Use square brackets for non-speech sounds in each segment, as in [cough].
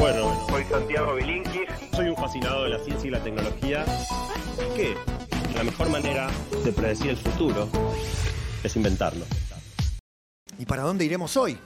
Bueno, Soy Santiago Bilinkis. soy un fascinado de la ciencia y la tecnología. Que la mejor manera de predecir el futuro es inventarlo. ¿Y para dónde iremos hoy?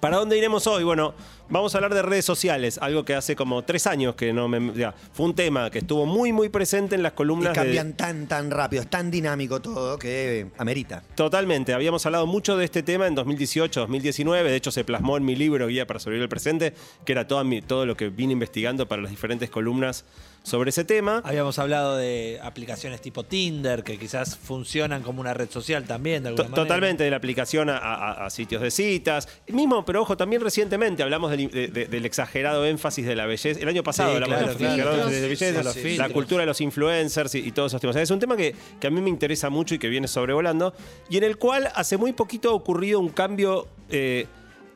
¿Para dónde iremos hoy? Bueno, vamos a hablar de redes sociales, algo que hace como tres años que no me... ya, fue un tema que estuvo muy, muy presente en las Y columnas de- cambian tan, tan rápido, es tan dinámico todo que amerita. Totalmente, habíamos hablado mucho de este tema en 2018, 2019, de hecho se plasmó en mi libro Guía para sobrevivir el presente, que era todo, mi- todo lo que vine investigando para las diferentes columnas sobre ese tema. Habíamos hablado de aplicaciones tipo Tinder, que quizás funcionan como una red social también, de alguna manera. Totalmente, de la aplicación a, a- a sitios de citas. Mismo, pero ojo, también recientemente hablamos del, de- de- del exagerado énfasis de la belleza. El año pasado Sí, hablamos claro, del claro. exagerado Filtros. énfasis de belleza, Sí, los la cultura de los influencers y, y todos esos temas. Es un tema que, que a mí me interesa mucho y que viene sobrevolando, y en el cual hace muy poquito ha ocurrido un cambio eh,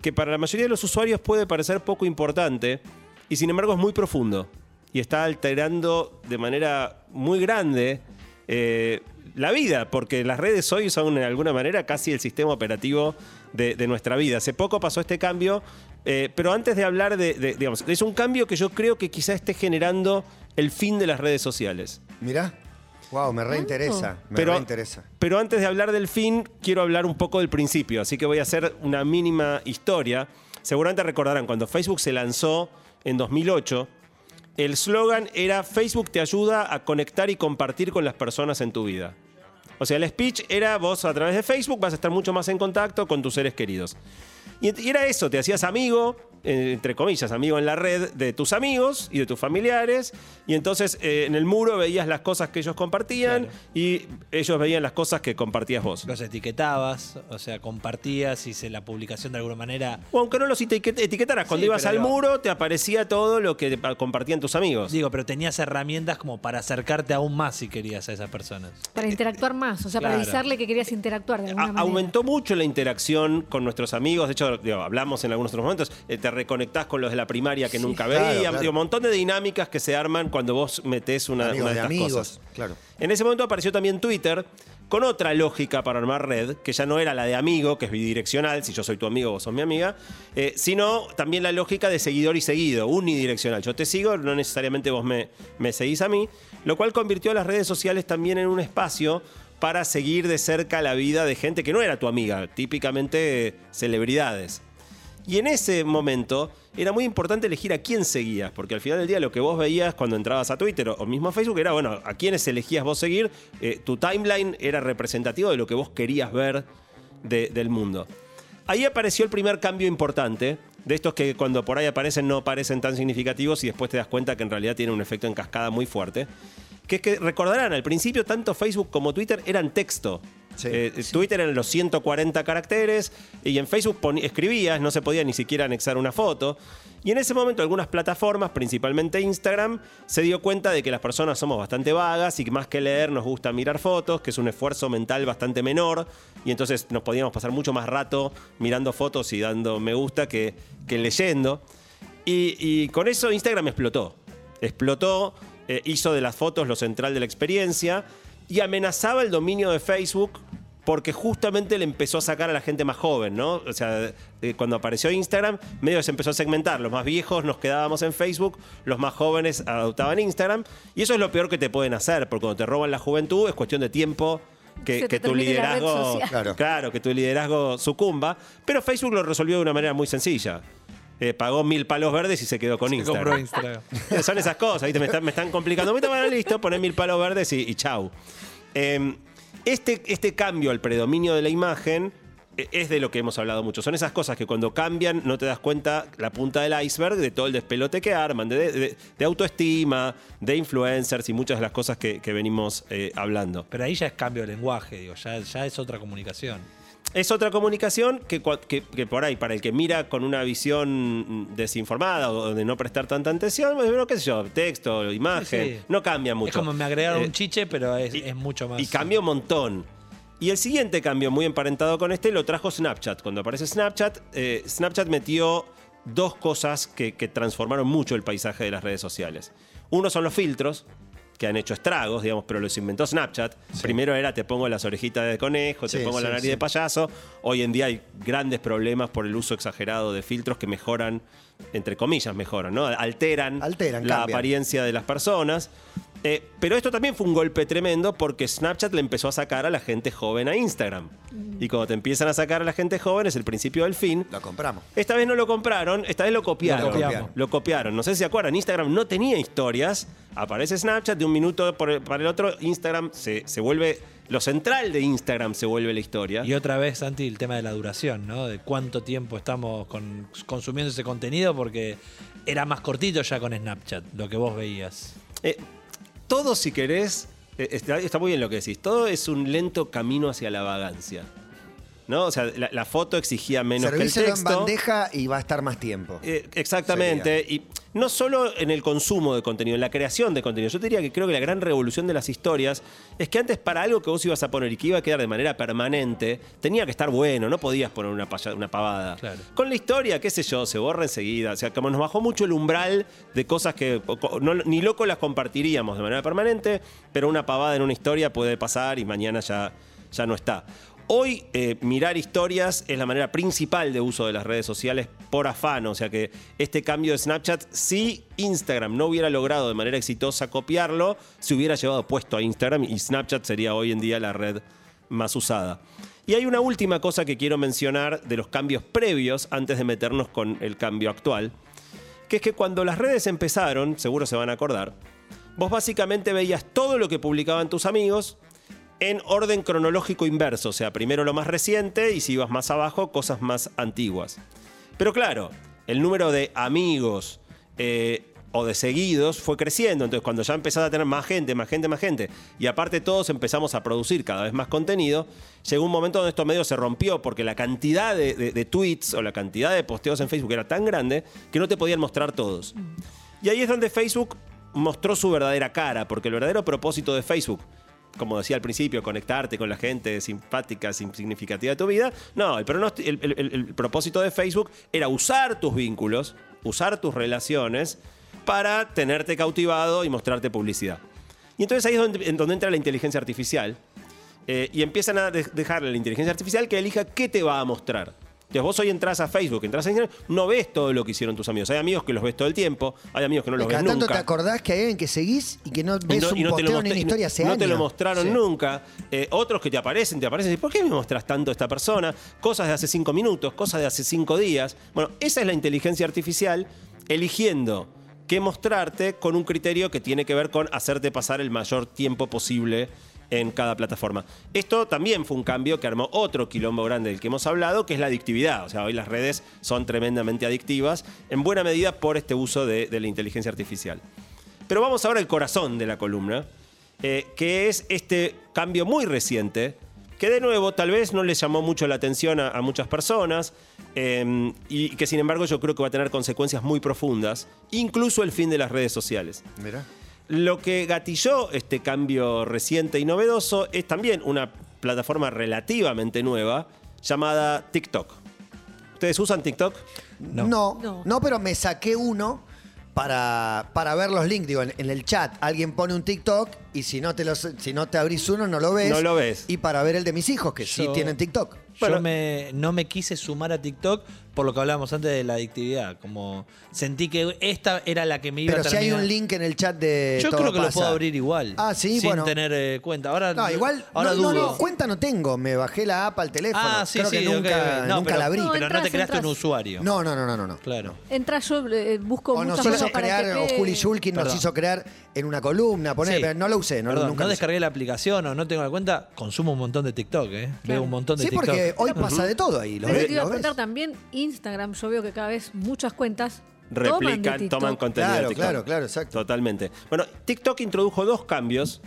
que para la mayoría de los usuarios puede parecer poco importante, y sin embargo es muy profundo. Y está alterando de manera muy grande eh, la vida, porque las redes hoy son de alguna manera casi el sistema operativo de, de nuestra vida. Hace poco pasó este cambio, eh, pero antes de hablar de, de- digamos, es un cambio que yo creo que quizá esté generando el fin de las redes sociales. Mirá. Wow, me reinteresa. Me Pero, reinteresa. pero antes de hablar del fin, quiero hablar un poco del principio, así que voy a hacer una mínima historia. Seguramente recordarán, cuando Facebook se lanzó en 2008, el slogan era Facebook te ayuda a conectar y compartir con las personas en tu vida. O sea, el speech era vos a través de Facebook vas a estar mucho más en contacto con tus seres queridos. Y, y era eso, te hacías amigo, entre comillas, amigo en la red de tus amigos y de tus familiares. Y entonces eh, en el muro veías las cosas que ellos compartían y ellos veían las cosas que compartías vos. Los etiquetabas, o sea, compartías y se la publicación de alguna manera. O aunque no los etiquet- etiquetaras, cuando Sí, ibas al digo- muro te aparecía todo lo que compartían tus amigos. Digo, pero tenías herramientas como para acercarte aún más si querías a esas personas. Para interactuar más, o sea, para avisarle que querías interactuar de alguna A- manera. aumentó mucho la interacción con nuestros amigos. De hecho, digo, hablamos en algunos otros momentos. eh, te reconectás con los de la primaria que nunca claro, veías. claro. Digo, un montón de dinámicas que se arman cuando vos metés una, amigos una de de estas amigos. cosas. Claro. En ese momento apareció también Twitter con otra lógica para armar red, que ya no era la de amigo, que es bidireccional, si yo soy tu amigo, vos sos mi amiga, eh, sino también la lógica de seguidor y seguido, unidireccional. Yo te sigo, no necesariamente vos me, me seguís a mí, lo cual convirtió a las redes sociales también en un espacio para seguir de cerca la vida de gente que no era tu amiga, típicamente celebridades. Y en ese momento era muy importante elegir a quién seguías, porque al final del día lo que vos veías cuando entrabas a Twitter o, mismo a Facebook era, bueno, a quiénes elegías vos seguir, eh, tu timeline era representativo de lo que vos querías ver de- del mundo. Ahí apareció el primer cambio importante, de estos que cuando por ahí aparecen no parecen tan significativos y después te das cuenta que en realidad tienen un efecto en cascada muy fuerte, que es que recordarán, al principio tanto Facebook como Twitter eran texto. Sí, Eh, Twitter eran los 140 caracteres y en Facebook escribías, no se podía ni siquiera anexar una foto. Y en ese momento algunas plataformas, principalmente Instagram, se dio cuenta de que las personas somos bastante vagas y que más que leer nos gusta mirar fotos, que es un esfuerzo mental bastante menor. Y entonces nos podíamos pasar mucho más rato mirando fotos y dando me gusta que, que leyendo. Y, y con eso Instagram explotó. Explotó, eh, hizo de las fotos lo central de la experiencia y amenazaba el dominio de Facebook porque justamente le empezó a sacar a la gente más joven, ¿no? O sea, eh, cuando apareció Instagram, medio se empezó a segmentar. Los más viejos nos quedábamos en Facebook, los más jóvenes adoptaban Instagram. Y eso es lo peor que te pueden hacer, porque cuando te roban la juventud es cuestión de tiempo que, tu liderazgo. Claro. Claro, que tu liderazgo sucumba. Pero Facebook lo resolvió de una manera muy sencilla. Eh, pagó mil palos verdes y se quedó con Se compró Instagram. [laughs] Son esas cosas, ¿viste? Me están, me están complicando. Bueno, listo, poné mil palos verdes y, y chau. Eh, este, este cambio al predominio de la imagen eh, es de lo que hemos hablado mucho. Son esas cosas que cuando cambian no te das cuenta la punta del iceberg de todo el despelote que arman, de, de- de autoestima, de influencers y muchas de las cosas que, que venimos eh, hablando. Pero ahí ya es cambio de lenguaje, digo, ya, ya es otra comunicación. Es otra comunicación que, cua- que- que por ahí, para el que mira con una visión desinformada o de no prestar tanta atención, bueno, qué sé yo, texto, imagen, Sí, sí. no cambia mucho. Es como me agregaron Eh, un chiche, pero es, y- es mucho más. Y cambia un montón. Y el siguiente cambio, muy emparentado con este, lo trajo Snapchat. Cuando aparece Snapchat, eh, Snapchat metió dos cosas que, que transformaron mucho el paisaje de las redes sociales. Uno son los filtros, que han hecho estragos, digamos, pero los inventó Snapchat. Primero era te pongo las orejitas de conejo, te Sí, pongo la sí, nariz de payaso. Hoy en día hay grandes problemas por el uso exagerado de filtros que mejoran, entre comillas, mejoran, ¿no? Alteran, Alteran, la cambian. apariencia de las personas. Eh, pero esto también fue un golpe tremendo porque Snapchat le empezó a sacar a la gente joven a Instagram. Y cuando te empiezan a sacar a la gente joven es el principio del fin. Lo compramos. Esta vez no lo compraron, esta vez lo copiaron. Lo copiamos. Lo copiaron. No sé si se acuerdan, Instagram no tenía historias. Aparece Snapchat de un minuto por el- para el otro. Instagram se, se vuelve. Lo central de Instagram se vuelve la historia. Y otra vez, Santi, el tema de la duración, ¿no? De cuánto tiempo estamos con- consumiendo ese contenido, porque era más cortito ya con Snapchat, lo que vos veías. Eh, todo, si querés, eh, está, está muy bien lo que decís. Todo es un lento camino hacia la vagancia. ¿No? O sea, la, la foto exigía menos que el Servíselo en texto. bandeja y va a estar más tiempo. Eh, exactamente. Y no solo en el consumo de contenido, en la creación de contenido. Yo te diría que creo que la gran revolución de las historias es que antes para algo que vos ibas a poner y que iba a quedar de manera permanente, tenía que estar bueno, no podías poner una, paya- una pavada. Claro. Con la historia, qué sé yo, se borra enseguida. O sea, como nos bajó mucho el umbral de cosas que no- ni loco las compartiríamos de manera permanente, pero una pavada en una historia puede pasar y mañana ya, ya no está. Hoy eh, mirar historias es la manera principal de uso de las redes sociales por afán, o sea que este cambio de Snapchat, si Instagram no hubiera logrado de manera exitosa copiarlo, se hubiera llevado puesto a Instagram y Snapchat sería hoy en día la red más usada. Y hay una última cosa que quiero mencionar de los cambios previos antes de meternos con el cambio actual, que es que cuando las redes empezaron, seguro se van a acordar, vos básicamente veías todo lo que publicaban tus amigos en orden cronológico inverso, o sea, primero lo más reciente y si ibas más abajo, cosas más antiguas. Pero claro, el número de amigos eh, o de seguidos fue creciendo, entonces cuando ya empezás a tener más gente, más gente, más gente, y aparte todos empezamos a producir cada vez más contenido, llegó un momento donde esto medio se rompió porque la cantidad de, de- de tweets o la cantidad de posteos en Facebook era tan grande que no te podían mostrar todos. Y ahí es donde Facebook mostró su verdadera cara, porque el verdadero propósito de Facebook, como decía al principio, conectarte con la gente simpática, sim- significativa de tu vida, no, el, el- propósito de Facebook era usar tus vínculos, usar tus relaciones para tenerte cautivado y mostrarte publicidad. Y entonces ahí es donde, en donde entra la inteligencia artificial eh, y empiezan a de- dejarle a la inteligencia artificial que elija qué te va a mostrar. Entonces vos hoy entras a Facebook, entras a Instagram, no ves todo lo que hicieron tus amigos. Hay amigos que los ves todo el tiempo, hay amigos que no los ves nunca. te acordás que hay alguien que seguís y que no ves no- un no posteo ni mostra- una historia hace no años. te lo mostraron Sí. nunca. Eh, otros que te aparecen, te aparecen y ¿por qué me mostras tanto esta persona? Cosas de hace cinco minutos, cosas de hace cinco días. Bueno, esa es la inteligencia artificial eligiendo qué mostrarte con un criterio que tiene que ver con hacerte pasar el mayor tiempo posible en cada plataforma. Esto también fue un cambio que armó otro quilombo grande del que hemos hablado, que es la adictividad. O sea, hoy las redes son tremendamente adictivas, en buena medida por este uso de, la inteligencia artificial. Pero vamos ahora al corazón de la columna, eh, que es este cambio muy reciente, que de nuevo tal vez no le llamó mucho la atención a, muchas personas, eh, y que sin embargo yo creo que va a tener consecuencias muy profundas, incluso el fin de las redes sociales. Mirá. Lo que gatilló este cambio reciente y novedoso es también una plataforma relativamente nueva llamada TikTok. ¿Ustedes usan TikTok? No. No. No, No. pero me saqué uno para, para ver los links. Digo, en, en el chat alguien pone un TikTok y si no, te los, si no te abrís uno, no lo ves. No lo ves. Y para ver el de mis hijos, que sí Yo- tienen TikTok. Bueno. Yo me, no me quise sumar a TikTok por lo que hablábamos antes de la adictividad. Como sentí que esta era la que me iba Pero a si hay terminar. un link en el chat de. Yo Todo creo que lo puedo abrir igual. Ah, sí, sin bueno. tener eh, cuenta. Ahora, No, igual. ahora no, no, dudo. no, cuenta no tengo. Me bajé la app al teléfono. Ah, sí, Creo sí, que ok, nunca, ok. No, nunca pero- la abrí. No, pero no te entras, creaste un entras. usuario. No, no, no, no, no. no. Claro. Entra yo, eh, busco O nos hizo cosas para crear, que o Juli Shulkin nos Perdón. hizo crear en una columna, poner, Sí. pero no lo usé, no, Perdón, nunca no usé. descargué la aplicación o no tengo la cuenta, consumo un montón de TikTok, ¿eh? Veo un montón de Sí, TikTok. porque hoy pasa de todo ahí. ¿lo Pero ves? te iba a ¿Lo ves? preguntar también, Instagram, yo veo que cada vez muchas cuentas toman de replican, toman contenido Claro, de TikTok. claro, claro, exacto. Totalmente. Bueno, TikTok introdujo dos cambios.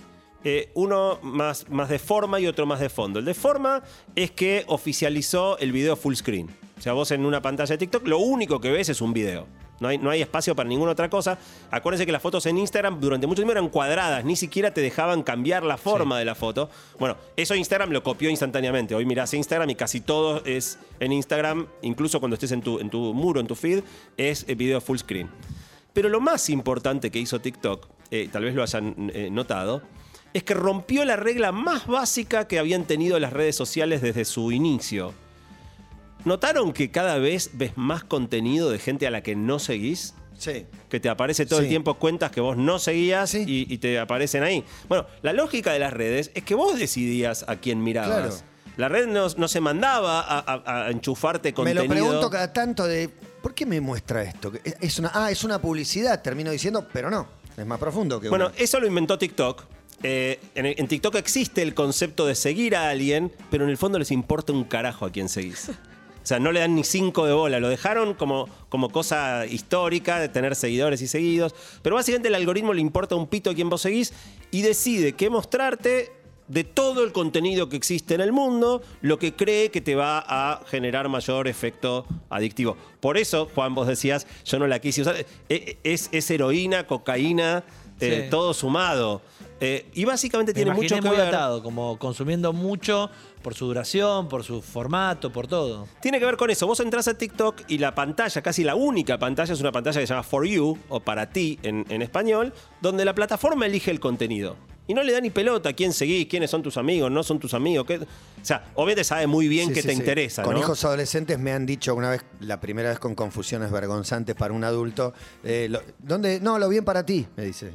eh, uno más, más de forma y otro más de fondo. El de forma es que oficializó el video full screen. O sea, vos en una pantalla de TikTok lo único que ves es un video. No hay, no hay espacio para ninguna otra cosa. Acuérdense que las fotos en Instagram durante mucho tiempo eran cuadradas, ni siquiera te dejaban cambiar la forma de la foto. Bueno, eso Instagram lo copió instantáneamente. Hoy mirás Instagram y casi todo es en Instagram, incluso cuando estés en tu, en tu muro, en tu feed, es video full screen. Pero lo más importante que hizo TikTok eh, tal vez lo hayan eh, notado, es que rompió la regla más básica que habían tenido las redes sociales desde su inicio. ¿Notaron que cada vez ves más contenido de gente a la que no seguís? Sí. que te aparece todo el tiempo cuentas que vos no seguías Sí. y, y te aparecen ahí. Bueno, la lógica de las redes es que vos decidías a quién mirabas. Claro. La red no, no se mandaba a, a- a enchufarte Me contenido. lo pregunto cada tanto de, ¿por qué me muestra esto? Es- Es una, ah, es una publicidad, termino diciendo, pero no, es más profundo que Bueno, una- eso lo inventó TikTok. Eh, en, en TikTok existe el concepto de seguir a alguien, pero en el fondo les importa un carajo a quién seguís. [laughs] O sea, no le dan ni cinco de bola, lo dejaron como, como cosa histórica de tener seguidores y seguidos. Pero básicamente el algoritmo le importa un pito a quién vos seguís y decide qué mostrarte de todo el contenido que existe en el mundo, lo que cree que te va a generar mayor efecto adictivo. Por eso, Juan, vos decías, yo no la quise usar. Eh, Es, es heroína, cocaína, eh, Sí. todo sumado. Eh, y básicamente Me tiene mucho que muy ver. atado, como consumiendo mucho por su duración, por su formato, por todo. Tiene que ver con eso. Vos entras a TikTok y la pantalla, casi la única pantalla, es una pantalla que se llama For You, o para ti en, en español, donde la plataforma elige el contenido. Y no le da ni pelota a quién seguís, quiénes son tus amigos, no son tus amigos. qué- O sea, obviamente sabe muy bien Sí, qué sí, te sí. interesa, Con ¿no? hijos adolescentes me han dicho una vez, la primera vez con confusiones vergonzantes para un adulto, eh, lo- ¿dónde? No, lo bien para ti, me dice.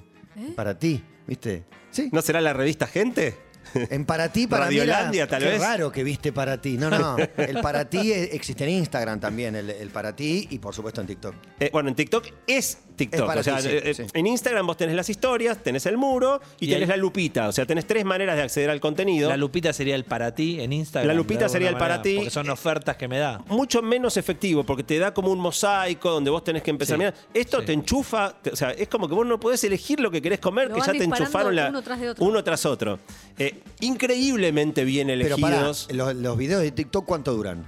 Para ti, ¿viste? Sí. ¿No será la revista Gente? En para ti, para mí era- Radiolandia, tal qué vez. raro que viste para ti. No, no. [laughs] El para ti eh, existe en Instagram también, el, el para ti y por supuesto en TikTok. Eh, bueno, en TikTok es TikTok. Es para o sea, ti, sí, eh, eh, sí. en Instagram vos tenés las historias, tenés el muro y, Y tenés ahí- la lupita. O sea, tenés tres maneras de acceder al contenido. La lupita sería el para ti en Instagram. La lupita sería el para ti. Porque son ofertas que me da. mucho menos efectivo porque te da como un mosaico donde vos tenés que empezar. Sí, Mirá, esto sí. te enchufa, te- o sea, es como que vos no podés elegir lo que querés comer, Lo que ya te enchufaron la, uno tras de otro. uno tras otro. Eh, increíblemente bien Pero para, elegidos, los, los videos de TikTok, ¿cuánto duran?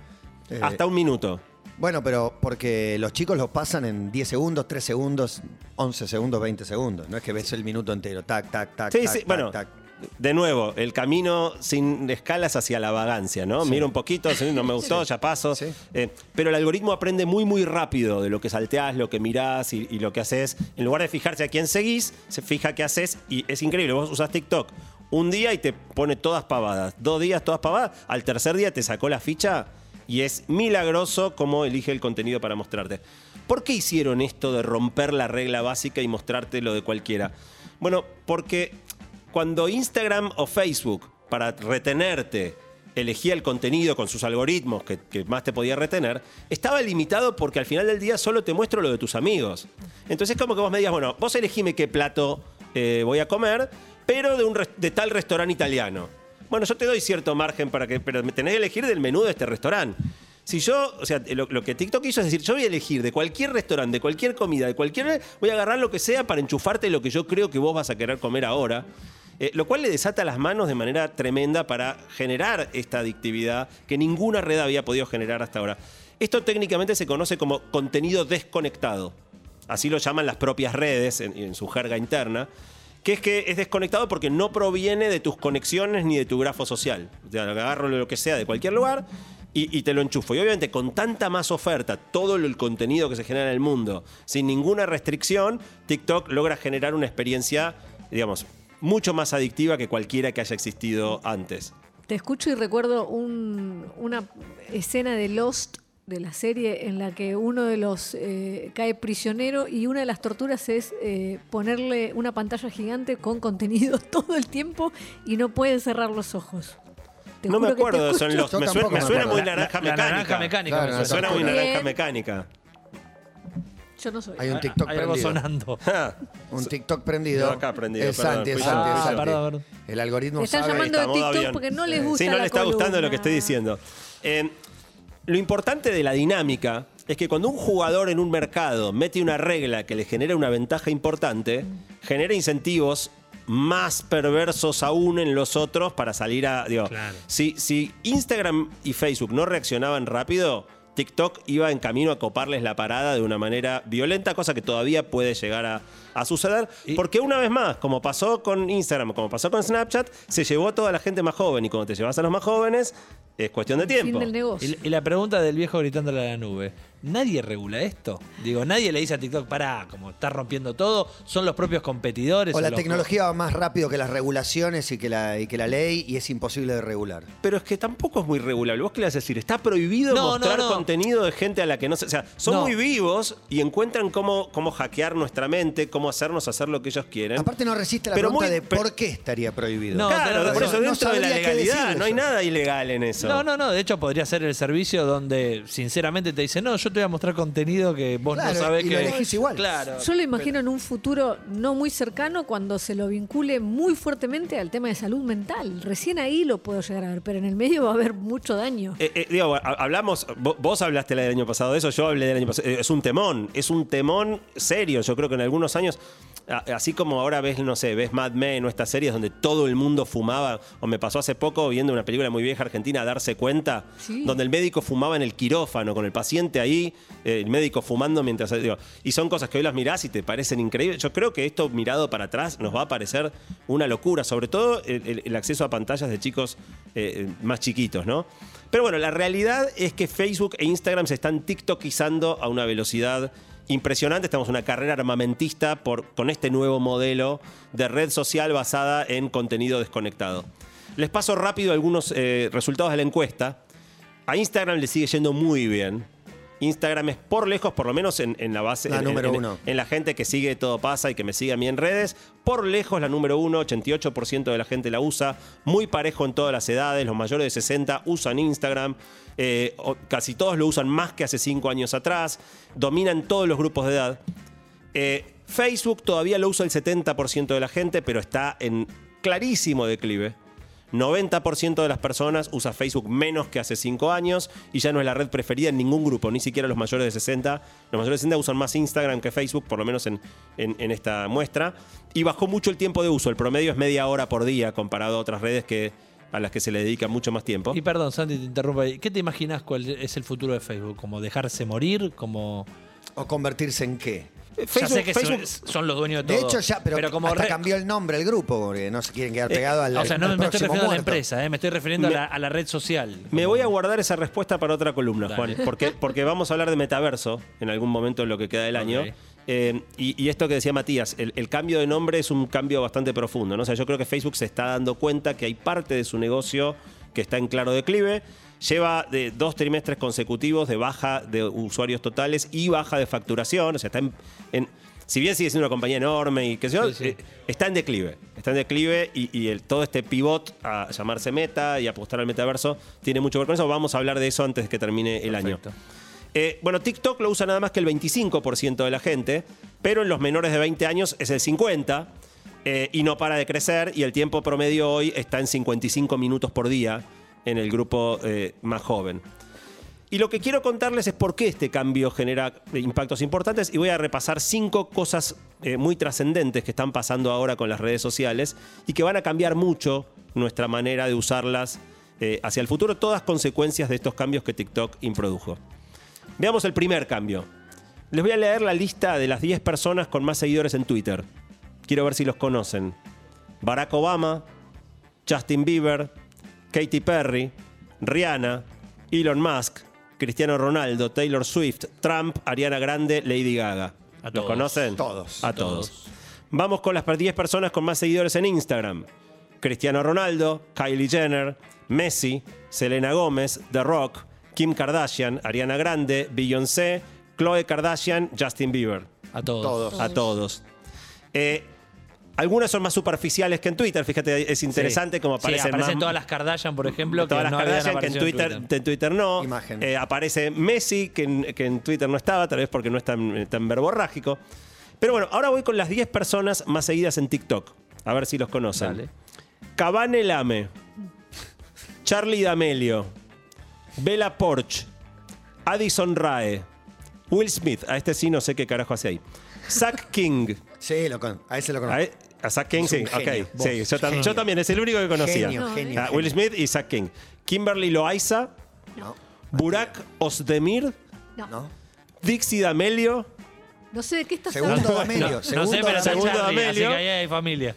Eh, hasta un minuto. Bueno, pero porque los chicos los pasan en 10 segundos, 3 segundos, 11 segundos, 20 segundos. No es que ves el minuto entero. Tac, tac, tac. Sí, tac, sí, tac, bueno, tac. de nuevo, el camino sin escalas hacia la vagancia, ¿no? Miro un poquito, sí, no me gustó, ya paso. Sí. Eh, pero el algoritmo aprende muy, muy rápido de lo que salteás, lo que mirás y, y lo que haces. En lugar de fijarse a quién seguís, se fija qué haces y es increíble. Vos usás TikTok un día y te pone todas pavadas. Dos días todas pavadas. Al tercer día te sacó la ficha y es milagroso cómo elige el contenido para mostrarte. ¿Por qué hicieron esto de romper la regla básica y mostrarte lo de cualquiera? Bueno, porque cuando Instagram o Facebook, para retenerte, elegía el contenido con sus algoritmos que, más te podía retener, estaba limitado porque al final del día solo te muestro lo de tus amigos. Entonces es como que vos me digas, bueno, vos elegime qué plato eh, voy a comer, pero de, un de tal restaurante italiano. Bueno, yo te doy cierto margen para que, pero me tenés que elegir del menú de este restaurante. Si yo, o sea, lo, que TikTok hizo es decir, yo voy a elegir de cualquier restaurante, de cualquier comida, de cualquier. Voy a agarrar lo que sea para enchufarte lo que yo creo que vos vas a querer comer ahora. Eh, lo cual le desata las manos de manera tremenda para generar esta adictividad que ninguna red había podido generar hasta ahora. Esto técnicamente se conoce como contenido desconectado. Así lo llaman las propias redes en su jerga interna. Que es que es desconectado porque no proviene de tus conexiones ni de tu grafo social. O sea, agarro lo que sea de cualquier lugar y, te lo enchufo. Y obviamente con tanta más oferta, todo el contenido que se genera en el mundo, sin ninguna restricción, TikTok logra generar una experiencia, digamos, mucho más adictiva que cualquiera que haya existido antes. Te escucho y recuerdo un- una escena de Lost de la serie en la que uno de los eh, cae prisionero y una de las torturas es eh, ponerle una pantalla gigante con contenido [laughs] todo el tiempo y no puede cerrar los ojos. Te no me acuerdo escucho. los. Me, suena, me me suena muy naranja La- la mecánica. naranja mecánica Claro, me la Me suena muy Bien. naranja mecánica. Yo no soy. Hay un TikTok Hay algo prendido. sonando. [laughs] Un TikTok prendido. Yo acá prendido, Es Santi, es Santi, Ah, Santi. perdón, perdón. El algoritmo Te están sabe. llamando de TikTok porque no les gusta Sí, no la le está gustando lo que estoy diciendo. Eh, lo importante de la dinámica es que cuando un jugador en un mercado mete una regla que le genera una ventaja importante, genera incentivos más perversos aún en los otros para salir a. Digo, Claro. si, si Instagram y Facebook no reaccionaban rápido, TikTok iba en camino a coparles la parada de una manera violenta, cosa que todavía puede llegar a, a suceder. Y- porque una vez más, como pasó con Instagram, como pasó con Snapchat, se llevó a toda la gente más joven. Y cuando te llevas a los más jóvenes, es cuestión de Fin tiempo. del negocio. Y, y la pregunta del viejo gritándole a la nube. ¿Nadie regula esto? Digo, nadie le dice a TikTok, pará, como está rompiendo todo, son los propios competidores. O la los- tecnología va más rápido que las regulaciones y que la, y que la ley y es imposible de regular. Pero es que tampoco es muy regulable. ¿Vos qué le vas a decir? Está prohibido No, mostrar no, no. contenido de gente a la que no se. O sea, son No. muy vivos y encuentran cómo, cómo hackear nuestra mente, cómo hacernos hacer lo que ellos quieren. Aparte no resiste la Pero pregunta muy- de pero- por qué estaría prohibido. No, claro, por eso No dentro de la legalidad no hay nada ilegal en eso. No, no, no. De hecho, podría ser el servicio donde, sinceramente, te dicen, no, yo te voy a mostrar contenido que vos Claro, no sabés y que. lo elegís igual. Claro. Yo lo imagino en un futuro no muy cercano cuando se lo vincule muy fuertemente al tema de salud mental. Recién ahí lo puedo llegar a ver, pero en el medio va a haber mucho daño. Eh, eh, digo, ha- hablamos, vo- vos hablaste el año pasado de eso, yo hablé del año pasado. Eh, Es un temón, es un temón serio. Yo creo que en algunos años, así como ahora ves, no sé, ves Mad Men o estas series donde todo el mundo fumaba, o me pasó hace poco viendo una película muy vieja argentina, Darse Cuenta, Sí. donde el médico fumaba en el quirófano, con el paciente ahí, eh, el médico fumando mientras. digo, y son cosas que hoy las mirás y te parecen increíbles. Yo creo que esto mirado para atrás nos va a parecer una locura, sobre todo el acceso a pantallas de chicos eh, más chiquitos, ¿no? Pero bueno, la realidad es que Facebook e Instagram se están tiktokizando a una velocidad impresionante. Estamos en una carrera armamentista por, con este nuevo modelo de red social basada en contenido desconectado. Les paso rápido algunos eh, resultados de la encuesta. A Instagram le sigue yendo muy bien. Instagram es por lejos, por lo menos en, en la base, La en, número en- uno. en la gente que sigue Todo Pasa y que me sigue a mí en redes, por lejos la número uno, 88% de la gente la usa, muy parejo en todas las edades, los mayores de 60 usan Instagram, eh, casi todos lo usan más que hace 5 años atrás, dominan todos los grupos de edad. Eh, Facebook todavía lo usa el 70% de la gente, pero está en clarísimo declive. 90% de las personas usa Facebook menos que hace 5 años y ya no es la red preferida en ningún grupo, ni siquiera los mayores de 60. Los mayores de 60 usan más Instagram que Facebook, por lo menos en, en- en esta muestra. Y bajó mucho el tiempo de uso, el promedio es media hora por día comparado a otras redes que, a las que se le dedica mucho más tiempo. Y perdón, Santi, te interrumpo ahí. ¿Qué te imaginas cuál es el futuro de Facebook? ¿Como dejarse morir? ¿Como.? ¿O convertirse en qué? Eh, ya sé que Facebook- son, son los dueños de De todo. hecho, ya, pero, como hasta re- cambió el nombre el grupo, porque no se quieren Eh, quedar pegados al, O sea, no al me estoy refiriendo a la empresa, eh, me estoy refiriendo Me- a, la, a la red social. Me voy a guardar esa respuesta para otra columna, Dale. Juan, porque, porque vamos a hablar de metaverso en algún momento en lo que queda del año. Eh, y, y esto que decía Matías, el, el cambio de nombre es un cambio bastante profundo. ¿no? O sea, yo creo que Facebook se está dando cuenta que hay parte de su negocio que está en claro declive. Lleva de dos trimestres consecutivos de baja de usuarios totales y baja de facturación. O sea, está en. en- si bien sigue siendo una compañía enorme y qué sé yo, Sí, sí. eh, está en declive. Está en declive y, y el- todo este pivot a llamarse meta y apostar al metaverso tiene mucho que ver con eso. Vamos a hablar de eso antes de que termine el año. Eh, bueno, TikTok lo usa nada más que el 25% de la gente, pero en los menores de 20 años es el 50% eh, y no para de crecer y el tiempo promedio hoy está en 55 minutos por día en el grupo eh, más joven. Y lo que quiero contarles es por qué este cambio genera impactos importantes y voy a repasar cinco cosas muy trascendentes que están pasando ahora con las redes sociales y que van a cambiar mucho nuestra manera de usarlas hacia el futuro, todas consecuencias de estos cambios que TikTok introdujo. Veamos el primer cambio. Les voy a leer la lista de las 10 personas con más seguidores en Twitter. Quiero ver si los conocen. Barack Obama, Justin Bieber, Katy Perry, Rihanna, Elon Musk, Cristiano Ronaldo, Taylor Swift, Trump, Ariana Grande, Lady Gaga. A ¿Los todos. conocen? Todos. A todos. Vamos con las 10 personas con más seguidores en Instagram. Cristiano Ronaldo, Kylie Jenner, Messi, Selena Gómez, The Rock, Kim Kardashian, Ariana Grande, Beyoncé, Chloe Kardashian, Justin Bieber. A todos. Todos. A todos. Eh, algunas son más superficiales que en Twitter. Fíjate, es interesante Sí. como Sí, aparecen aparecen más. todas las Kardashian, por ejemplo, todas que las no Kardashian que en Twitter, en Twitter no. Imagen. Eh, aparece Messi, que en, que en Twitter no estaba, tal vez porque no es tan, tan verborrágico. Pero bueno, ahora voy con las 10 personas más seguidas en TikTok. A ver si los conocen. Dale. Cabane Lame, Charlie D'Amelio, Bella Porch, Addison Rae, Will Smith, a este sí no sé qué carajo hace ahí. Zack [laughs] King, Sí, lo con- a ese lo conozco. a, a Zack King, Es sí, un genio. ok. Vos, Sí, yo, tam- genio. yo también, es el único que conocía. Genio. Ah, genio. Will Smith y Zack King. Kimberly Loaiza, No. Burak Osdemir, No. ¿No? Dixie D'Amelio, No sé de qué estás Segundo hablando. D'Amelio. No, no segundo sé, pero está. Segundo Charlie, así D'Amelio. que ahí hay familia.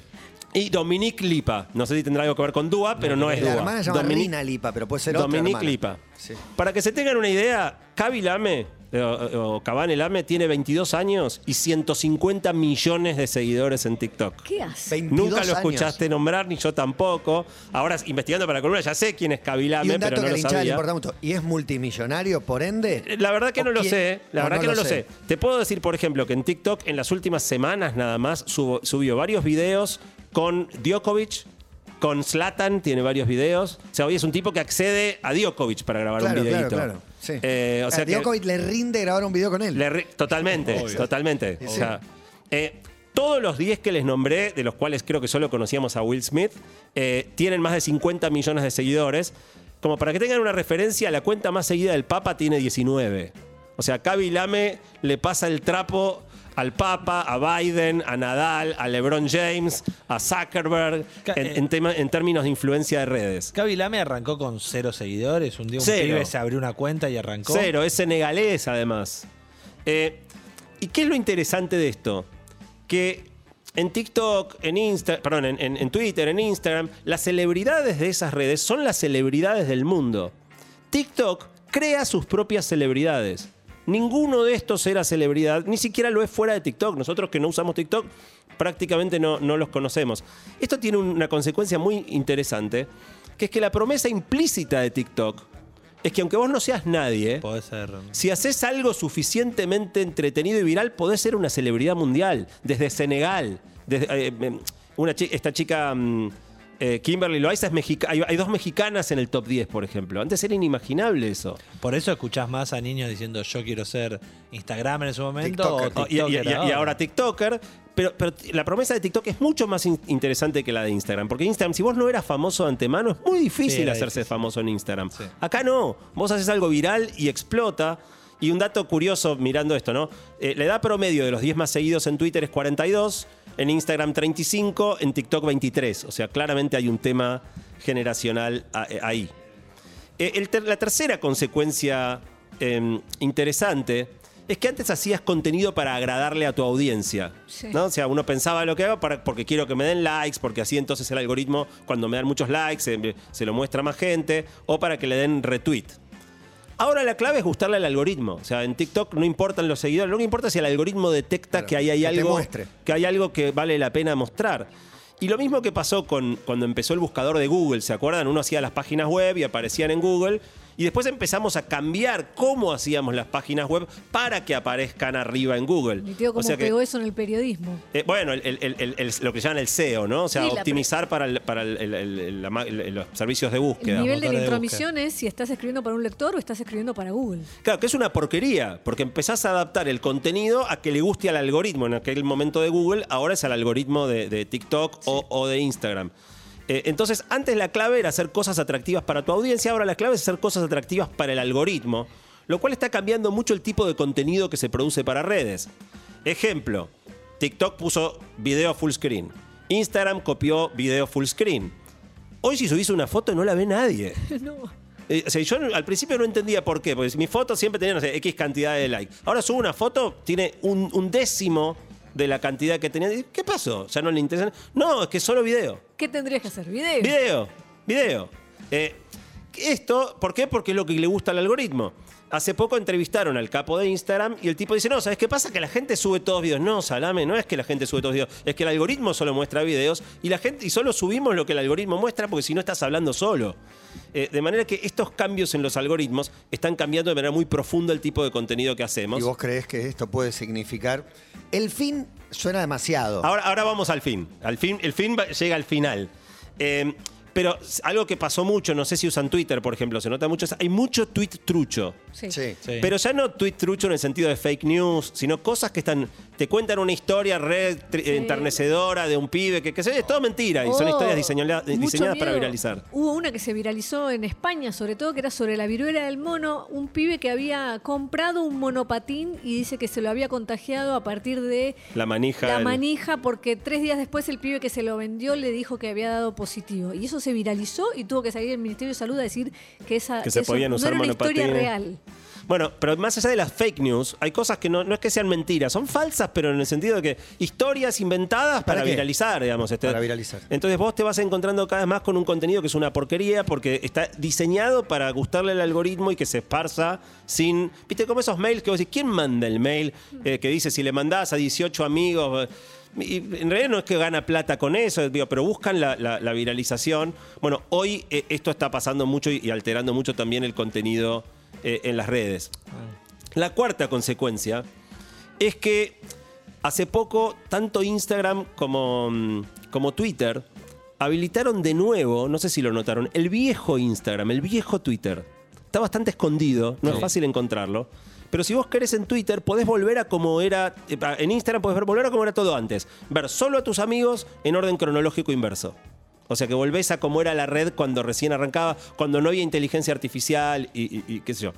Y Dominique Lipa. No sé si tendrá algo que ver con Dua, pero no, es La Dua. hermana se llama Dominique- Rina Lipa, pero puede ser otra Dominique hermana. Lipa. Sí. Para que se tengan una idea, Kaby Lame, eh, o, o Cabane Lame, tiene 22 años y 150 millones de seguidores en TikTok. ¿Qué hace? 22 Nunca lo años. escuchaste nombrar, ni yo tampoco. Ahora, investigando para la columna, ya sé quién es Kaby Y Lame, un dato pero no que a la lo hinchada le sabía. importa mucho. ¿Y es multimillonario, por ende? Eh, La verdad que ¿O no lo quién? sé. La verdad no que no lo lo sé. Te puedo decir, por ejemplo, que en TikTok en las últimas semanas nada más subo- subió varios videos con Djokovic, con Zlatan, tiene varios videos. O sea, hoy es un tipo que accede a Djokovic para grabar Claro, un claro, videito. claro. Sí. Eh, o sea a que- Djokovic le rinde grabar un video con él. le totalmente, Obvio. totalmente. Sí, O sea, eh, todos los 10 que les nombré, de los cuales creo que solo conocíamos a Will Smith, eh, tienen más de 50 millones de seguidores. Como para que tengan una referencia, la cuenta más seguida del Papa tiene 19. O sea, Kaby Lame le pasa el trapo al Papa, a Biden, a Nadal, a LeBron James, a Zuckerberg, en, eh, en tema- en términos de influencia de redes. Kaby Lame arrancó con cero seguidores. Un día un Cero. pibe se abrió una cuenta y arrancó. Cero, es senegalés además. Eh, ¿Y qué es lo interesante de esto? Que en TikTok, en Insta, perdón, en, en- en Twitter, en Instagram, las celebridades de esas redes son las celebridades del mundo. TikTok crea sus propias celebridades. Ninguno de estos era celebridad, ni siquiera lo es fuera de TikTok. Nosotros que no usamos TikTok prácticamente no, no los conocemos. Esto tiene una consecuencia muy interesante, que es que la promesa implícita de TikTok es que aunque vos no seas nadie, ser. si haces algo suficientemente entretenido y viral, podés ser una celebridad mundial. Desde Senegal. Desde, eh, eh, una esta chica, mm, eh, Kimberly Loaiza, es mexica hay, hay dos mexicanas en el top 10, por ejemplo. Antes era inimaginable eso. Por eso escuchás más a niños diciendo yo quiero ser Instagram en su momento TikToker. o y, y- y- TikToker y ahora TikToker. Pero, pero la promesa de TikTok es mucho más in- interesante que la de Instagram. Porque Instagram, si vos no eras famoso de antemano, es muy difícil Sí, hacerse difícil. famoso en Instagram. Sí. Acá no. Vos haces algo viral y explota. Y un dato curioso mirando esto, ¿no? Eh, la edad promedio de los 10 más seguidos en Twitter es 42, en Instagram 35, en TikTok 23. O sea, claramente hay un tema generacional eh, ahí. Eh, el ter- la tercera consecuencia eh, interesante es que antes hacías contenido para agradarle a tu audiencia. Sí. ¿no? O sea, uno pensaba lo que hago para, porque quiero que me den likes, porque así entonces el algoritmo, cuando me dan muchos likes, se, se lo muestra a más gente, o para que le den retweet. Ahora la clave es gustarle al algoritmo. O sea, en TikTok no importan los seguidores, lo que importa es si el algoritmo detecta Claro, que ahí hay que algo que hay algo que vale la pena mostrar. Y lo mismo que pasó con cuando empezó el buscador de Google, ¿se acuerdan? Uno hacía las páginas web y aparecían en Google. Y después empezamos a cambiar cómo hacíamos las páginas web para que aparezcan arriba en Google. Mi tío, O cómo que- pegó eso en el periodismo. eh, bueno, el- el- el- el- el- lo que llaman el SEO, ¿no? O sea, Sí, optimizar para, el- para el- el- el- la ma- el- los servicios de El búsqueda. nivel de la de intromisión es si estás escribiendo para un lector o estás escribiendo para Google. Claro, que es una porquería, porque empezás a adaptar el contenido a que le guste al algoritmo. En aquel momento de Google, ahora es al algoritmo de, de TikTok o, o de Instagram. Eh, entonces, antes la clave era hacer cosas atractivas para tu audiencia, ahora la clave es hacer cosas atractivas para el algoritmo, lo cual está cambiando mucho el tipo de contenido que se produce para redes. Ejemplo, TikTok puso video full screen, Instagram copió video full screen. Hoy si subís una foto no la ve nadie. [laughs] no. Eh, o sea, yo al principio no entendía por qué, porque mi foto siempre tenía, no sé, X cantidad de likes. Ahora subo una foto, tiene un, un décimo de la cantidad que tenía. ¿Qué pasó? ¿Ya no le interesa? No, es que solo video. ¿Qué tendrías que hacer? ¿Video? Video, video. Eh, esto, ¿por qué? Porque es lo que le gusta al algoritmo. Hace poco entrevistaron al capo de Instagram y el tipo dice, no, ¿sabes qué pasa? Que la gente sube todos videos. No, Salame, no es que la gente sube todos videos, es que el algoritmo solo muestra videos y la gente y solo subimos lo que el algoritmo muestra porque si no estás hablando solo. Eh, de manera que estos cambios en los algoritmos están cambiando de manera muy profunda el tipo de contenido que hacemos. ¿Y vos crees que esto puede significar? El fin suena demasiado. Ahora, ahora vamos al fin. Al fin el fin va- llega al final. Eh, pero algo que pasó mucho, no sé si usan Twitter, por ejemplo, se nota mucho, es- hay mucho tweet trucho. Sí. Sí. Sí. Pero ya no tweet trucho en el sentido de fake news, sino cosas que están. Te cuentan una historia re tri- Sí. enternecedora de un pibe que, que se- es todo mentira y son Oh, historias diseñola- mucho diseñadas para miedo. viralizar. Hubo una que se viralizó en España, sobre todo que era sobre la viruela del mono, un pibe que había comprado un monopatín y dice que se lo había contagiado a partir de La manija. la el- manija porque tres días después el pibe que se lo vendió le dijo que había dado positivo. Y eso se viralizó y tuvo que salir el Ministerio de Salud a decir que esa Que se eso podían no usar era una historia real. Bueno, pero más allá de las fake news, hay cosas que no, no es que sean mentiras, son falsas, pero en el sentido de que historias inventadas para, viralizar, digamos. este. Para viralizar. Entonces vos te vas encontrando cada vez más con un contenido que es una porquería porque está diseñado para gustarle al algoritmo y que se esparza sin... ¿Viste? Como esos mails que vos decís, ¿quién manda el mail eh, que dice si le mandás a 18 amigos? Y en realidad no es que gana plata con eso, digo, pero buscan la, la- la viralización. Bueno, hoy eh, esto está pasando mucho y, y alterando mucho también el contenido eh, en las redes. La cuarta consecuencia es que hace poco tanto Instagram como, mm, como Twitter habilitaron de nuevo, no sé si lo notaron, el viejo Instagram, el viejo Twitter. Está bastante escondido, no es fácil encontrarlo. Pero si vos querés en Twitter, podés volver a como era. eh, En Instagram podés ver, volver a como era todo antes. Ver solo a tus amigos en orden cronológico inverso. O sea que volvés a como era la red cuando recién arrancaba, cuando no había inteligencia artificial y, y- y qué sé yo.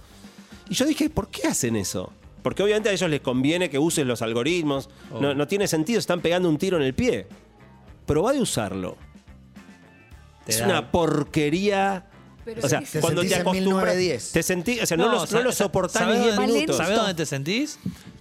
Y yo dije, ¿por qué hacen eso? Porque obviamente a ellos les conviene que uses los algoritmos. No, no tiene sentido, están pegando un tiro en el pie. Probá de usarlo. Te es da- una porquería. Pero o sea, cuando Te sentís acostumbras. 1910. Te sentí, o sea, no, lo, no sa- lo sa- soportás ¿sabés ni 10 dónde- minutos. ¿Sabés dónde te sentís?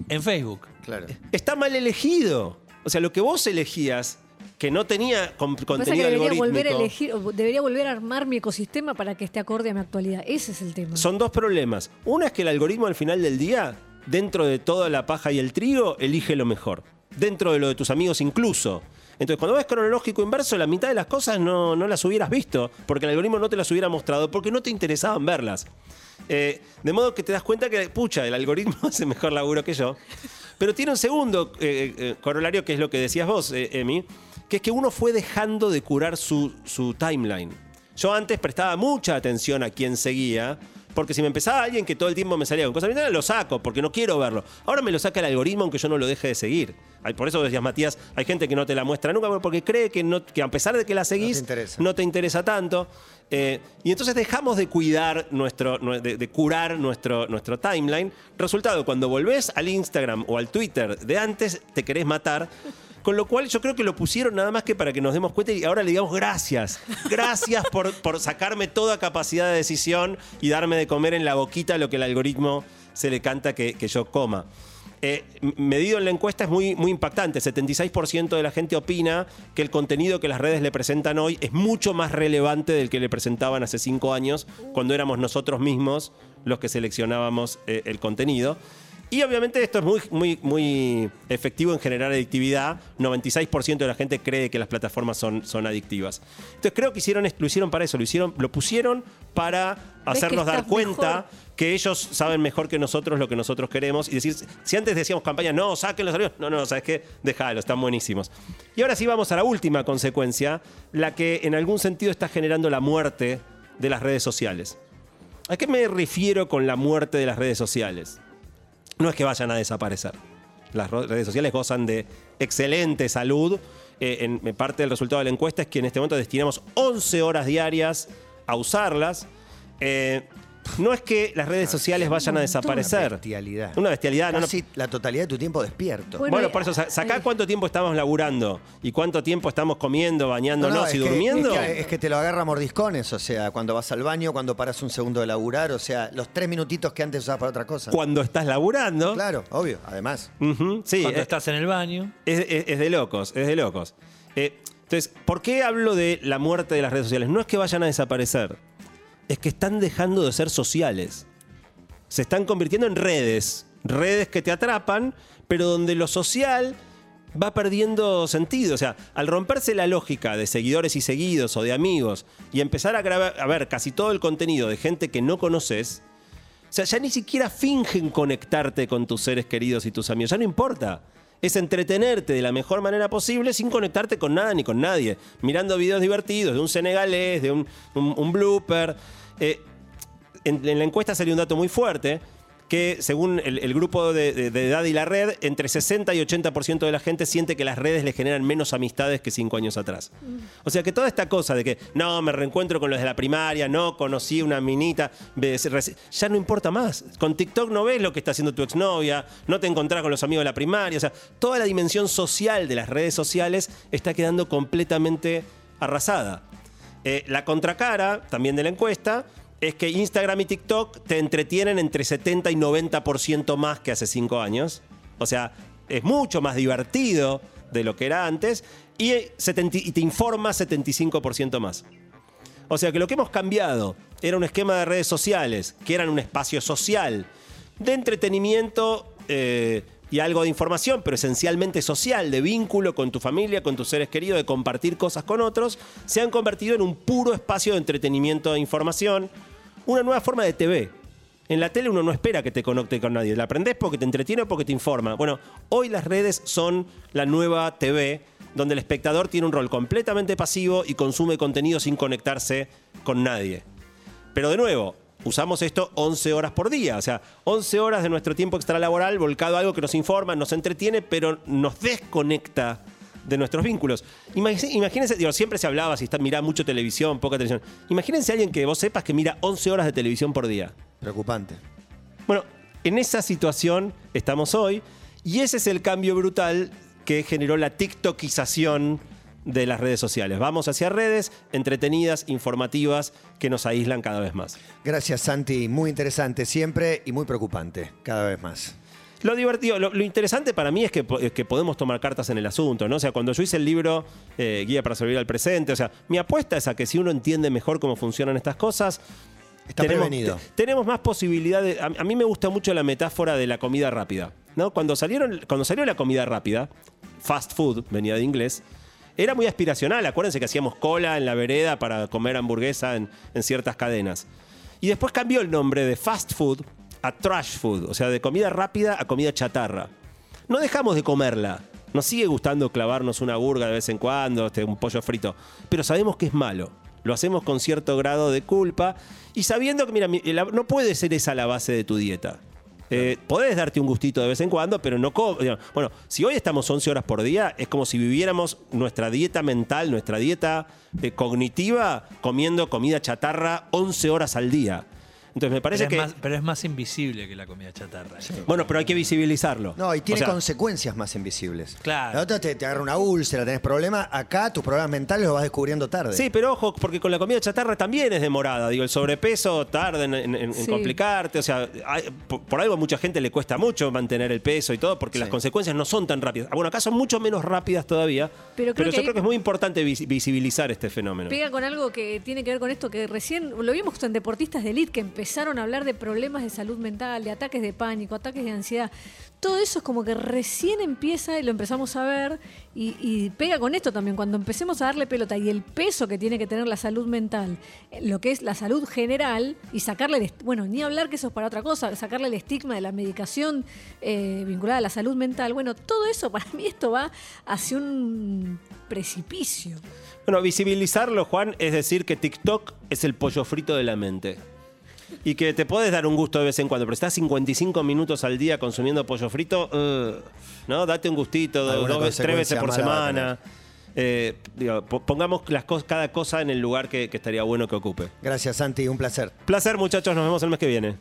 En Facebook. Claro. Está mal elegido. O sea, lo que vos elegías, que no tenía con- contenido debería algorítmico. volver a elegir, debería volver a armar mi ecosistema para que esté acorde a mi actualidad. Ese es el tema. Son dos problemas. Una es que el algoritmo al final del día, dentro de toda la paja y el trigo, elige lo mejor. Dentro de lo de tus amigos incluso. Entonces, cuando ves cronológico inverso, la mitad de las cosas no, no las hubieras visto, porque el algoritmo no te las hubiera mostrado, porque no te interesaban verlas. Eh, de modo que te das cuenta que, pucha, el algoritmo [laughs] hace mejor laburo que yo. Pero tiene un segundo eh, eh, corolario, que es lo que decías vos, Emi, que es que uno fue dejando de curar su, su timeline. Yo antes prestaba mucha atención a quién seguía, porque si me empezaba alguien que todo el tiempo me salía con cosas lo saco, porque no quiero verlo. Ahora me lo saca el algoritmo aunque yo no lo deje de seguir. Por eso decías, Matías, hay gente que no te la muestra nunca porque cree que, no, que a pesar de que la seguís, interesa. no te interesa tanto. Eh, y entonces dejamos de cuidar nuestro, nue- de, de curar nuestro, nuestro timeline. Resultado, cuando volvés al Instagram o al Twitter de antes, te querés matar. Con lo cual yo creo que lo pusieron nada más que para que nos demos cuenta y ahora le digamos gracias. Gracias [laughs] por, por sacarme toda capacidad de decisión y darme de comer en la boquita lo que el algoritmo se le canta que, que yo coma. Eh, medido en la encuesta es muy, muy impactante. 76% de la gente opina que el contenido que las redes le presentan hoy es mucho más relevante del que le presentaban hace cinco años, cuando éramos nosotros mismos los que seleccionábamos eh, el contenido. Y obviamente esto es muy, muy, muy efectivo en generar adictividad. 96% de la gente cree que las plataformas son, son adictivas. Entonces creo que hicieron, lo hicieron para eso, lo, hicieron, lo pusieron para hacernos dar cuenta mejor. que ellos saben mejor que nosotros lo que nosotros queremos y decir, si antes decíamos campaña, no, saquen los salarios, no, no, ¿sabes qué? Déjalo, están buenísimos. Y ahora sí vamos a la última consecuencia, la que en algún sentido está generando la muerte de las redes sociales. ¿A qué me refiero con la muerte de las redes sociales? No es que vayan a desaparecer. Las redes sociales gozan de excelente salud. Eh, en parte del resultado de la encuesta es que en este momento destinamos 11 horas diarias a usarlas. Eh, no es que las redes sociales vayan a desaparecer. Una bestialidad. Una bestialidad. no, no. Casi la totalidad de tu tiempo despierto. Bueno, Bueno, por eso, sa- sacá eh, cuánto tiempo estamos laburando y cuánto tiempo estamos comiendo, No, bañándonos no, y que- durmiendo. Es que, es que te lo agarra a mordiscones, o sea, cuando vas al baño, cuando paras un segundo de laburar, o sea, los tres minutitos que antes usabas para otra cosa. Cuando estás laburando. Claro, obvio, además. Sí, Cuando eh, estás en el baño. Es, es- es de locos, es de locos. Eh, entonces, ¿por qué hablo de la muerte de las redes sociales? No es que vayan a desaparecer, es que están dejando de ser sociales. Se están convirtiendo en redes, redes que te atrapan, pero donde lo social va perdiendo sentido. O sea, al romperse la lógica de seguidores y seguidos o de amigos y empezar a, grabar, a ver casi todo el contenido de gente que no conoces, o sea, ya ni siquiera fingen conectarte con tus seres queridos y tus amigos. Ya no importa. Es entretenerte de la mejor manera posible sin conectarte con nada ni con nadie. Mirando videos divertidos de un senegalés, de un, un- blooper. Eh, en, en la encuesta salió un dato muy fuerte que según el, grupo de, de- edad y la red, entre 60 y 80% de la gente siente que las redes le generan menos amistades que cinco años atrás. O sea que toda esta cosa de que no, me reencuentro con los de la primaria, no conocí una minita, ya no importa más. Con TikTok no ves lo que está haciendo tu exnovia, no te encontrás con los amigos de la primaria. O sea, toda la dimensión social de las redes sociales está quedando completamente arrasada. Eh, la contracara, también de la encuesta, es que Instagram y TikTok te entretienen entre 70 y 90% más que hace 5 años. O sea, es mucho más divertido de lo que era antes y, 70 y te informa 75% más. O sea que lo que hemos cambiado era un esquema de redes sociales, que eran un espacio social, de entretenimiento eh, y algo de información, pero esencialmente social, de vínculo con tu familia, con tus seres queridos, de compartir cosas con otros, se han convertido en un puro espacio de entretenimiento e información, una nueva forma de TV. En la tele uno no espera que te conecte con nadie, la aprendes porque te entretiene o porque te informa. Bueno, hoy las redes son la nueva TV donde el espectador tiene un rol completamente pasivo y consume contenido sin conectarse con nadie. Pero de nuevo, usamos esto 11 horas por día, o sea, 11 horas de nuestro tiempo extralaboral volcado a algo que nos informa, nos entretiene, pero nos desconecta de nuestros vínculos. Imagínense, digo, siempre se hablaba si está mira mucho televisión, poca televisión. Imagínense a alguien que vos sepas que mira 11 horas de televisión por día. Preocupante. Bueno, en esa situación estamos hoy y ese es el cambio brutal que generó la TikTokización de las redes sociales. Vamos hacia redes entretenidas, informativas, que nos aíslan cada vez más. Gracias, Santi. Muy interesante siempre y muy preocupante cada vez más. Lo divertido, lo, lo interesante para mí es que, po- es que podemos tomar cartas en el asunto, ¿no? O sea, cuando yo hice el libro eh, Guía para sobrevivir al presente, o sea, mi apuesta es a que si uno entiende mejor cómo funcionan estas cosas, Está tenemos, prevenido. te- tenemos más posibilidad de. A, a mí me gusta mucho la metáfora de la comida rápida. ¿no? Cuando, salieron, cuando salió la comida rápida, fast food, venía de inglés, era muy aspiracional. Acuérdense que hacíamos cola en la vereda para comer hamburguesa en, en ciertas cadenas. Y después cambió el nombre de fast food a trash food, o sea, de comida rápida a comida chatarra. No dejamos de comerla. Nos sigue gustando clavarnos una burga de vez en cuando, este, un pollo frito, pero sabemos que es malo. Lo hacemos con cierto grado de culpa y sabiendo que, mira, no puede ser esa la base de tu dieta. Eh, podés darte un gustito de vez en cuando, pero no... Bueno, si hoy estamos 11 horas por día, es como si viviéramos nuestra dieta mental, nuestra dieta eh, cognitiva, comiendo comida chatarra 11 horas al día. Entonces me parece pero, que... es más, pero es más invisible que la comida chatarra. Bueno, pero hay que visibilizarlo. No, y tiene O sea, consecuencias más invisibles. Claro. La otra te, te agarra una úlcera, tenés problemas. Acá tus problemas mentales los vas descubriendo tarde. Sí, pero ojo, porque con la comida chatarra también es demorada. Digo, el sobrepeso tarda en, en- en Sí. complicarte. O sea, hay- por, por algo a mucha gente le cuesta mucho mantener el peso y todo, porque las consecuencias no son tan rápidas. Bueno, acá son mucho menos rápidas todavía. Pero creo que yo creo que es muy importante vis- visibilizar este fenómeno. Pega con algo que tiene que ver con esto que recién lo vimos en deportistas de elite que empezaron a hablar de problemas de salud mental, de ataques de pánico, ataques de ansiedad. Todo eso es como que recién empieza y lo empezamos a ver y, pega con esto también. Cuando empecemos a darle pelota y el peso que tiene que tener la salud mental, eh, lo que es la salud general y sacarle, el bueno, ni hablar que eso es para otra cosa, sacarle el estigma de la medicación eh, vinculada a la salud mental. Bueno, todo eso para [laughs] mí esto va hacia un precipicio. Bueno, visibilizarlo, Juan, es decir que TikTok es el pollo frito de la mente. Y que te puedes dar un gusto de vez en cuando, pero estás 55 minutos al día consumiendo pollo frito, ugh, ¿no? Date un gustito, dos tres veces por semana. Eh, digo, pongamos las cos- cada cosa en el lugar que, que estaría bueno que ocupe. Gracias, Santi. Un placer. Placer, muchachos, nos vemos el mes que viene.